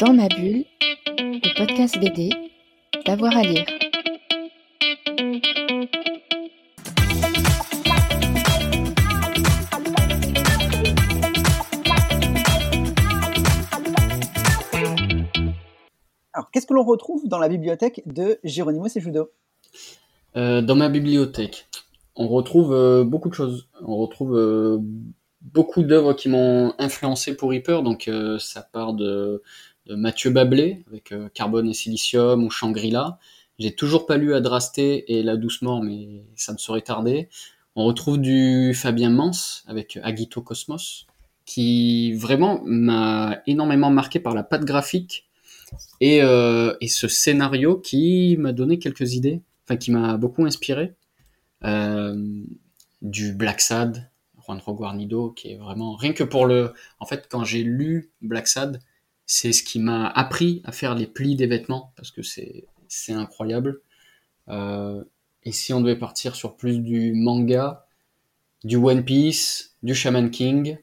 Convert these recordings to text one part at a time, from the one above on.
Dans ma bulle, le podcast BD, d'avoir à lire. Alors, qu'est-ce que l'on retrouve dans la bibliothèque de Geronimo Sejudo? Euh, dans ma bibliothèque, on retrouve euh, beaucoup de choses. On retrouve euh, beaucoup d'œuvres qui m'ont influencé pour Reaper. Donc, euh, ça part de, de Mathieu Bablé avec euh, Carbone et Silicium ou Shangri-La. J'ai toujours pas lu Adrasté et La Douce Mort, mais ça me serait tardé. On retrouve du Fabien Mans avec Agito Cosmos, qui vraiment m'a énormément marqué par la patte graphique et, euh, et ce scénario qui m'a donné quelques idées, enfin qui m'a beaucoup inspiré. Euh, du Black Sad, Juanjo Guarnido, qui est vraiment rien que pour le. En fait, quand j'ai lu Black Sad, c'est ce qui m'a appris à faire les plis des vêtements parce que c'est incroyable. Euh, et si on devait partir sur plus du manga, du One Piece, du Shaman King,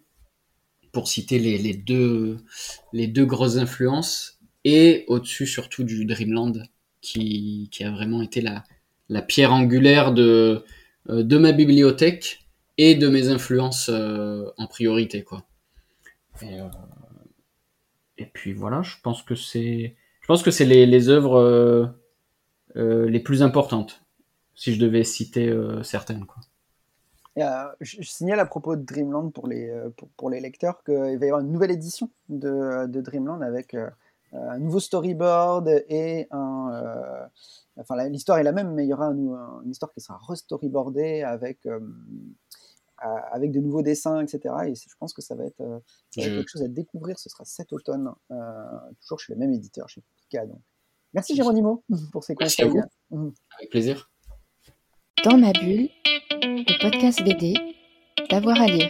pour citer les, les deux les deux grosses influences, et au-dessus surtout du Dreamland, qui, qui a vraiment été la, la pierre angulaire de, euh, de ma bibliothèque et de mes influences euh, en priorité. Quoi. Et puis voilà, je pense que c'est, je pense que c'est les, œuvres euh, euh, les plus importantes, si je devais citer euh, certaines. Quoi. Je, signale à propos de Dreamland pour les, pour, les lecteurs qu'il va y avoir une nouvelle édition de, Dreamland avec un nouveau storyboard et un. enfin, l'histoire est la même, mais il y aura une histoire qui sera restoryboardée avec, avec de nouveaux dessins, etc. Et je pense que ça va être, euh, quelque chose à découvrir. Ce sera cet automne, euh, toujours chez le même éditeur, chez Pika. Donc. Merci Géronimo pour ces Merci. À vous. Mmh. Avec plaisir. Dans ma bulle, le podcast BD, d'avoir à lire.